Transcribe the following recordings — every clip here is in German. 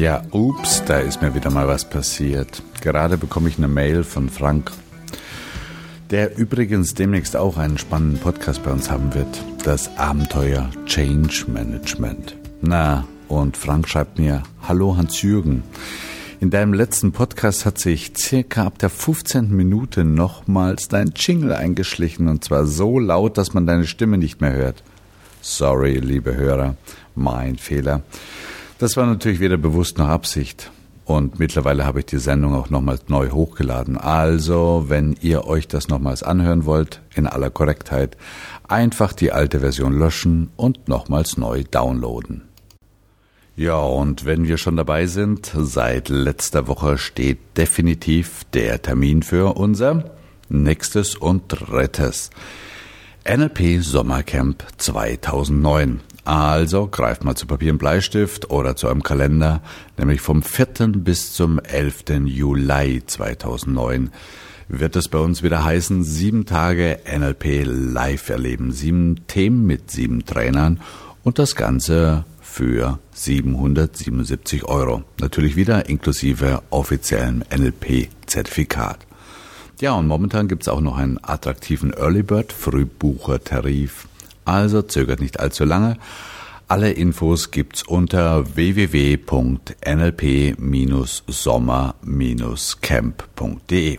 Ja, ups, da ist mir wieder mal was passiert. Gerade bekomme ich eine Mail von Frank, der übrigens demnächst auch einen spannenden Podcast bei uns haben wird. Das Abenteuer Change Management. Na, und Frank schreibt mir, Hallo Hans-Jürgen. In deinem letzten Podcast hat sich circa ab der 15. Minute nochmals dein Jingle eingeschlichen und zwar so laut, dass man deine Stimme nicht mehr hört. Sorry, liebe Hörer, mein Fehler. Das war natürlich weder bewusst noch Absicht. Und mittlerweile habe ich die Sendung auch nochmals neu hochgeladen. Also, wenn ihr euch das nochmals anhören wollt, in aller Korrektheit, einfach die alte Version löschen und nochmals neu downloaden. Ja, und wenn wir schon dabei sind, seit letzter Woche steht definitiv der Termin für unser nächstes und drittes NLP Sommercamp 2009. Also greift mal zu Papier und Bleistift oder zu einem Kalender, nämlich vom 4. bis zum 11. Juli 2009 wird es bei uns wieder heißen, sieben Tage NLP live erleben, sieben Themen mit sieben Trainern und das Ganze für 777 Euro. Natürlich wieder inklusive offiziellem NLP-Zertifikat. Ja, und momentan gibt es auch noch einen attraktiven Early Bird Frühbuchertarif. Also zögert nicht allzu lange. Alle Infos gibt's unter www.nlp-sommer-camp.de.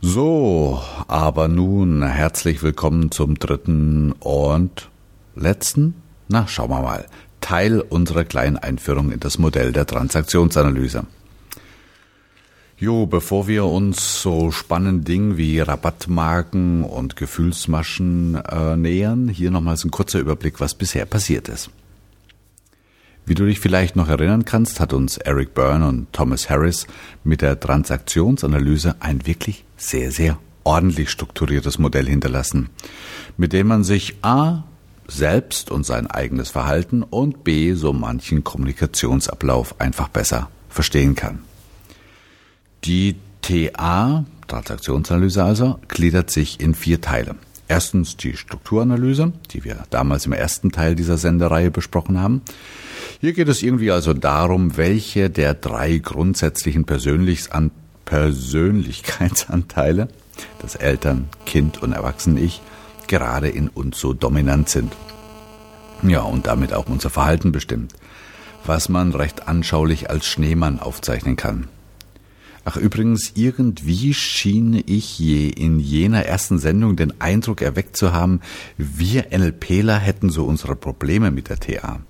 So, aber nun herzlich willkommen zum dritten und letzten, na schauen wir mal, Teil unserer kleinen Einführung in das Modell der Transaktionsanalyse. Jo, bevor wir uns so spannenden Dingen wie Rabattmarken und Gefühlsmaschen äh, nähern, hier nochmals ein kurzer Überblick, was bisher passiert ist. Wie du dich vielleicht noch erinnern kannst, hat uns Eric Byrne und Thomas Harris mit der Transaktionsanalyse ein wirklich sehr, sehr ordentlich strukturiertes Modell hinterlassen, mit dem man sich A selbst und sein eigenes Verhalten und B so manchen Kommunikationsablauf einfach besser verstehen kann. Die TA, Transaktionsanalyse also, gliedert sich in vier Teile. Erstens die Strukturanalyse, die wir damals im ersten Teil dieser Sendereihe besprochen haben. Hier geht es irgendwie also darum, welche der drei grundsätzlichen Persönlichkeitsanteile, das Eltern, Kind und Erwachsenen-Ich, gerade in uns so dominant sind. Ja, und damit auch unser Verhalten bestimmt, was man recht anschaulich als Schneemann aufzeichnen kann. Ach übrigens, irgendwie schien ich je in jener ersten Sendung den Eindruck erweckt zu haben, wir NLPler hätten so unsere Probleme mit der TA.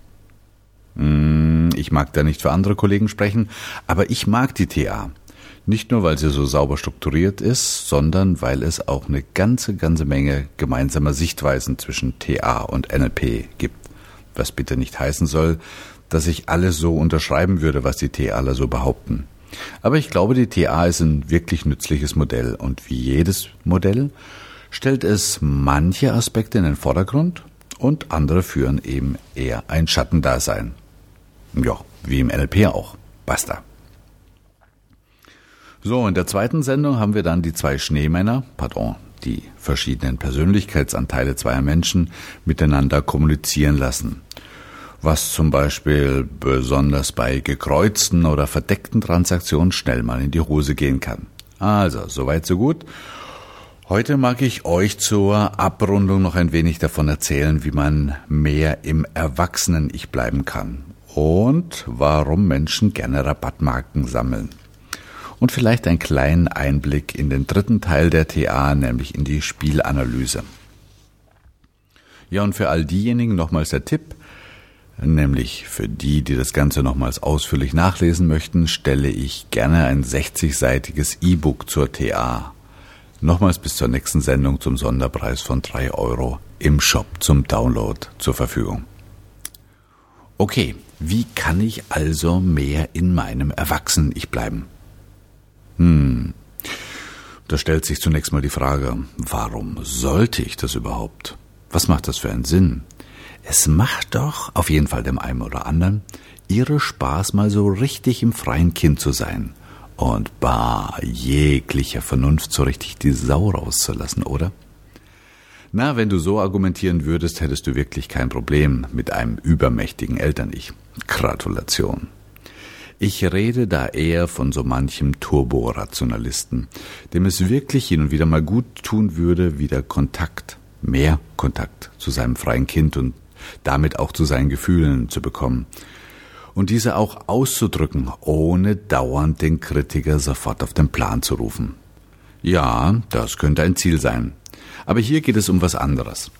Hm, ich mag da nicht für andere Kollegen sprechen, aber ich mag die TA. Nicht nur, weil sie so sauber strukturiert ist, sondern weil es auch eine ganze, ganze Menge gemeinsamer Sichtweisen zwischen TA und NLP gibt. Was bitte nicht heißen soll, dass ich alles so unterschreiben würde, was die TAler so behaupten. Aber ich glaube, die TA ist ein wirklich nützliches Modell und wie jedes Modell stellt es manche Aspekte in den Vordergrund und andere führen eben eher ein Schattendasein. Ja, wie im NLP auch. Basta. So, in der zweiten Sendung haben wir dann die zwei Schneemänner, pardon, die verschiedenen Persönlichkeitsanteile zweier Menschen miteinander kommunizieren lassen was zum Beispiel besonders bei gekreuzten oder verdeckten Transaktionen schnell mal in die Hose gehen kann. Also, soweit so gut. Heute mag ich euch zur Abrundung noch ein wenig davon erzählen, wie man mehr im Erwachsenen-Ich bleiben kann und warum Menschen gerne Rabattmarken sammeln. Und vielleicht einen kleinen Einblick in den dritten Teil der TA, nämlich in die Spielanalyse. Ja, und für all diejenigen nochmals der Tipp, Nämlich für die, die das Ganze nochmals ausführlich nachlesen möchten, stelle ich gerne ein 60-seitiges E-Book zur TA. Nochmals bis zur nächsten Sendung zum Sonderpreis von 3 Euro im Shop zum Download zur Verfügung. Okay, wie kann ich also mehr in meinem Erwachsenen-Ich bleiben? Hm, da stellt sich zunächst mal die Frage, warum sollte ich das überhaupt? Was macht das für einen Sinn? Es macht doch, auf jeden Fall dem einen oder anderen, ihre Spaß, mal so richtig im freien Kind zu sein und bar jeglicher Vernunft so richtig die Sau rauszulassen, oder? Na, wenn du so argumentieren würdest, hättest du wirklich kein Problem mit einem übermächtigen Eltern-Ich. Gratulation. Ich rede da eher von so manchem Turborationalisten, dem es wirklich hin und wieder mal gut tun würde, wieder Kontakt, mehr Kontakt zu seinem freien Kind und damit auch zu seinen Gefühlen zu bekommen. Und diese auch auszudrücken, ohne dauernd den Kritiker sofort auf den Plan zu rufen. Ja, das könnte ein Ziel sein. Aber hier geht es um was anderes.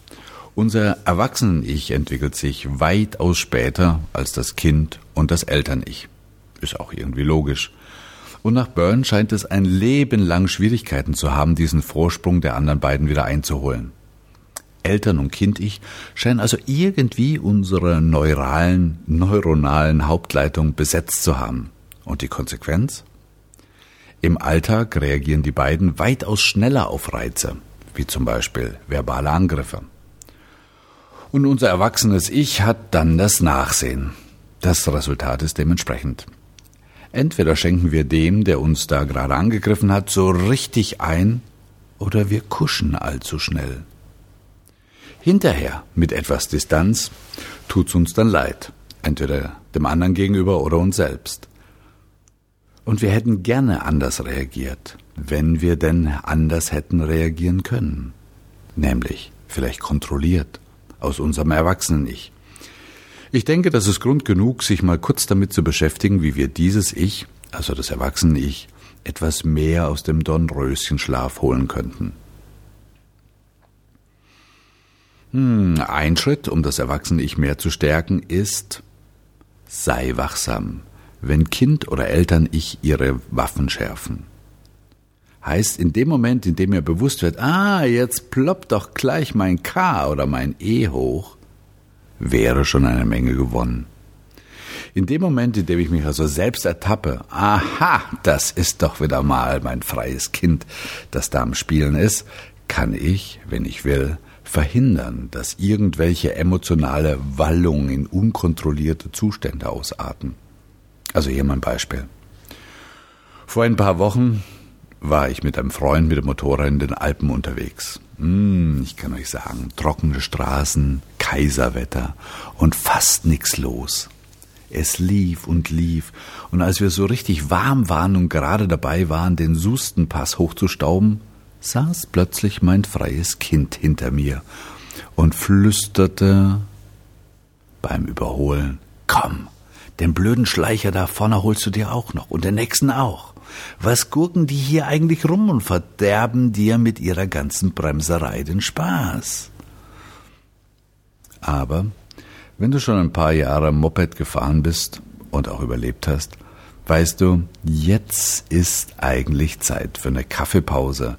Unser Erwachsenen-Ich entwickelt sich weitaus später als das Kind und das Eltern-Ich. Ist auch irgendwie logisch. Und nach Byrne scheint es ein Leben lang Schwierigkeiten zu haben, diesen Vorsprung der anderen beiden wieder einzuholen. Eltern- und Kind-Ich scheinen also irgendwie unsere neuralen, neuronalen Hauptleitung besetzt zu haben. Und die Konsequenz? Im Alltag reagieren die beiden weitaus schneller auf Reize, wie zum Beispiel verbale Angriffe. Und unser erwachsenes Ich hat dann das Nachsehen. Das Resultat ist dementsprechend. Entweder schenken wir dem, der uns da gerade angegriffen hat, so richtig ein, oder wir kuschen allzu schnell. Hinterher, mit etwas Distanz, tut's uns dann leid, entweder dem anderen gegenüber oder uns selbst. Und wir hätten gerne anders reagiert, wenn wir denn anders hätten reagieren können. Nämlich vielleicht kontrolliert aus unserem Erwachsenen-Ich. Ich denke, das ist Grund genug, sich mal kurz damit zu beschäftigen, wie wir dieses Ich, also das Erwachsenen-Ich, etwas mehr aus dem Dornröschenschlaf holen könnten. Hm, ein Schritt, um das Erwachsene-Ich mehr zu stärken, ist, sei wachsam wenn Kind oder Eltern-Ich ihre Waffen schärfen. Heißt, in dem Moment, in dem mir bewusst wird, ah, jetzt ploppt doch gleich mein K oder mein E hoch, wäre schon eine Menge gewonnen. In dem Moment, in dem ich mich also selbst ertappe, aha, das ist doch wieder mal mein freies Kind, das da am Spielen ist, kann ich, wenn ich will, verhindern, dass irgendwelche emotionale Wallungen in unkontrollierte Zustände ausarten. Also hier mein Beispiel. Vor ein paar Wochen war ich mit einem Freund mit dem Motorrad in den Alpen unterwegs. Hm, ich kann euch sagen, trockene Straßen, Kaiserwetter und fast nix los. Es lief und lief, und als wir so richtig warm waren und gerade dabei waren, den Sustenpass hochzustauben, saß plötzlich mein freies Kind hinter mir und flüsterte beim Überholen, komm, den blöden Schleicher da vorne holst du dir auch noch und den nächsten auch. Was gurken die hier eigentlich rum und verderben dir mit ihrer ganzen Bremserei den Spaß? Aber wenn du schon ein paar Jahre Moped gefahren bist und auch überlebt hast, weißt du, jetzt ist eigentlich Zeit für eine Kaffeepause,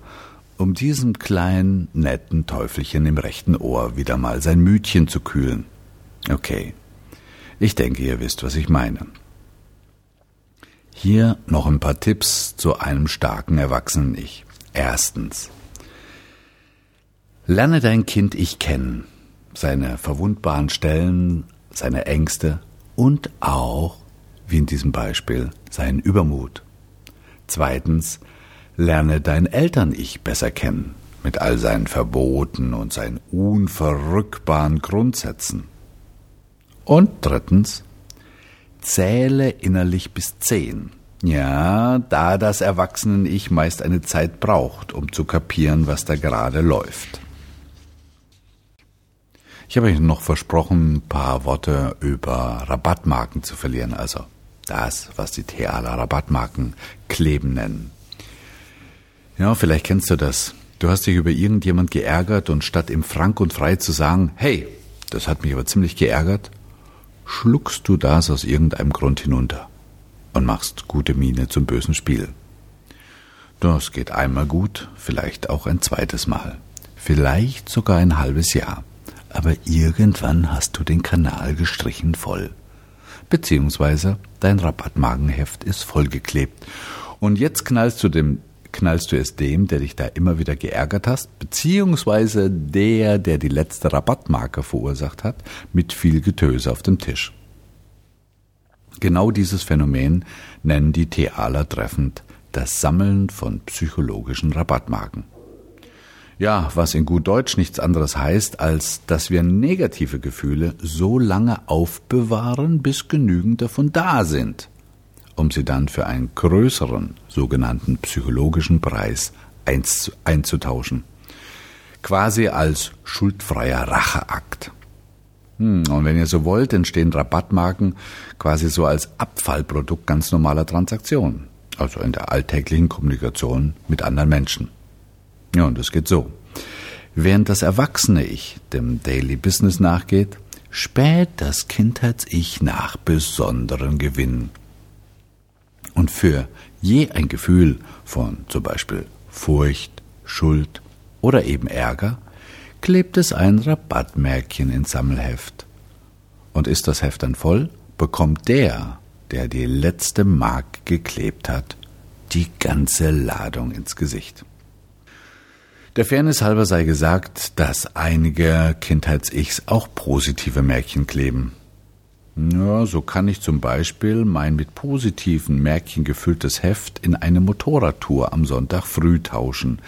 um diesem kleinen, netten Teufelchen im rechten Ohr wieder mal sein Mütchen zu kühlen. Okay, ich denke, ihr wisst, was ich meine. Hier noch ein paar Tipps zu einem starken Erwachsenen-Ich. Erstens. Lerne dein Kind-Ich kennen, seine verwundbaren Stellen, seine Ängste und auch, wie in diesem Beispiel, seinen Übermut. Zweitens, lerne dein Eltern-Ich besser kennen, mit all seinen Verboten und seinen unverrückbaren Grundsätzen. Und drittens, zähle innerlich bis zehn. Ja, da das Erwachsenen-Ich meist eine Zeit braucht, um zu kapieren, was da gerade läuft. Ich habe euch noch versprochen, ein paar Worte über Rabattmarken zu verlieren, also das, was die Thealer Rabattmarken kleben nennen. Ja, vielleicht kennst du das. Du hast dich über irgendjemand geärgert und statt ihm frank und frei zu sagen, hey, das hat mich aber ziemlich geärgert, schluckst du das aus irgendeinem Grund hinunter und machst gute Miene zum bösen Spiel. Das geht einmal gut, vielleicht auch ein zweites Mal, vielleicht sogar ein halbes Jahr, aber irgendwann hast du den Kanal gestrichen voll. Beziehungsweise dein Rabattmagenheft ist vollgeklebt. Und jetzt knallst du dem knallst du es dem, der dich da immer wieder geärgert hast, beziehungsweise der, der die letzte Rabattmarke verursacht hat, mit viel Getöse auf dem Tisch. Genau dieses Phänomen nennen die Thealer treffend das Sammeln von psychologischen Rabattmarken. Ja, was in gut Deutsch nichts anderes heißt, als dass wir negative Gefühle so lange aufbewahren, bis genügend davon da sind. Um sie dann für einen größeren sogenannten psychologischen Preis einzutauschen. Quasi als schuldfreier Racheakt. Hm, und wenn ihr so wollt, entstehen Rabattmarken quasi so als Abfallprodukt ganz normaler Transaktionen, also in der alltäglichen Kommunikation mit anderen Menschen. Ja, und es geht so. Während das erwachsene Ich dem Daily Business nachgeht, späht das Kindheits-Ich nach besonderen Gewinnen. Und für je ein Gefühl von zum Beispiel Furcht, Schuld oder eben Ärger klebt es ein Rabattmärkchen ins Sammelheft. Und ist das Heft dann voll, bekommt der, der die letzte Mark geklebt hat, die ganze Ladung ins Gesicht. Der Fairness halber sei gesagt, dass einige Kindheits-Ichs auch positive Märkchen kleben. Ja, so kann ich zum Beispiel mein mit positiven Märkchen gefülltes Heft in eine Motorradtour am Sonntag früh tauschen,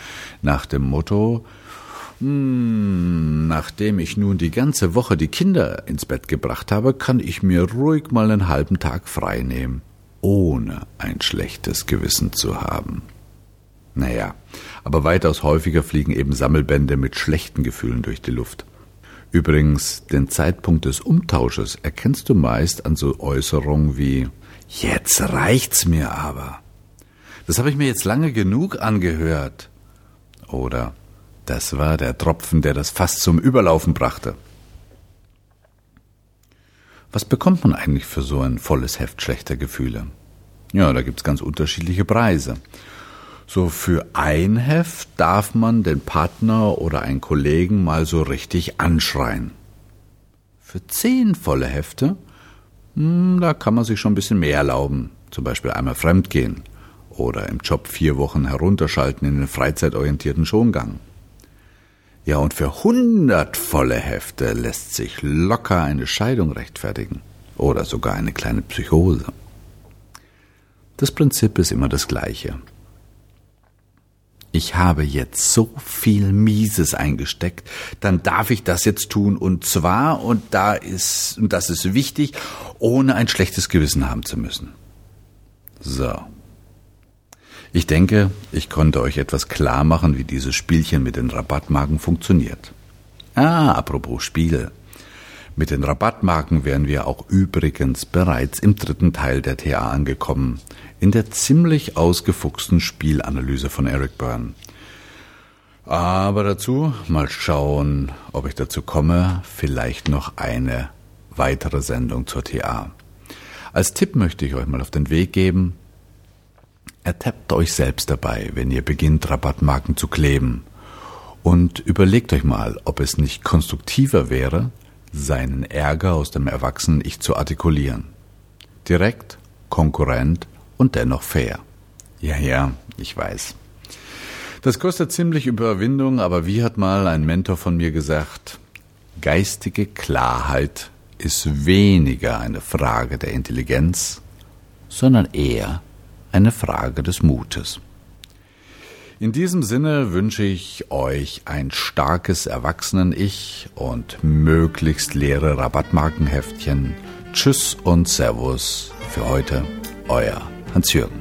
nach dem Motto hm, nachdem ich nun die ganze Woche die Kinder ins Bett gebracht habe, kann ich mir ruhig mal einen halben Tag frei nehmen, ohne ein schlechtes Gewissen zu haben. Naja, aber weitaus häufiger fliegen eben Sammelbände mit schlechten Gefühlen durch die Luft. Übrigens, den Zeitpunkt des Umtausches erkennst du meist an so Äußerungen wie Jetzt reicht's mir aber. Das habe ich mir jetzt lange genug angehört. Oder das war der Tropfen, der das Fass zum Überlaufen brachte. Was bekommt man eigentlich für so ein volles Heft schlechter Gefühle? Ja, da gibt's ganz unterschiedliche Preise. So für ein Heft darf man den Partner oder einen Kollegen mal so richtig anschreien. Für zehn volle Hefte, hm, da kann man sich schon ein bisschen mehr erlauben. Zum Beispiel einmal fremdgehen oder im Job vier Wochen herunterschalten in den freizeitorientierten Schongang. Ja, und für hundert volle Hefte lässt sich locker eine Scheidung rechtfertigen oder sogar eine kleine Psychose. Das Prinzip ist immer das gleiche. Ich habe jetzt so viel Mieses eingesteckt, dann darf ich das jetzt tun und zwar, und da ist, und das ist wichtig, ohne ein schlechtes Gewissen haben zu müssen. So, ich denke, ich konnte euch etwas klar machen, wie dieses Spielchen mit den Rabattmarken funktioniert. Ah, apropos Spiel. Mit den Rabattmarken wären wir auch übrigens bereits im dritten Teil der TA angekommen, in der ziemlich ausgefuchsten Spielanalyse von Eric Byrne. Aber dazu mal schauen, ob ich dazu komme, vielleicht noch eine weitere Sendung zur TA. Als Tipp möchte ich euch mal auf den Weg geben, Ertappt euch selbst dabei, wenn ihr beginnt, Rabattmarken zu kleben. Und überlegt euch mal, ob es nicht konstruktiver wäre, seinen Ärger aus dem Erwachsenen-Ich zu artikulieren. Direkt, konkurrent und dennoch fair. Ja, ja, ich weiß. Das kostet ziemlich Überwindung, aber wie hat mal ein Mentor von mir gesagt, geistige Klarheit ist weniger eine Frage der Intelligenz, sondern eher eine Frage des Mutes. In diesem Sinne wünsche ich euch ein starkes Erwachsenen-Ich und möglichst leere Rabattmarkenheftchen. Tschüss und Servus für heute, euer Hans-Jürgen.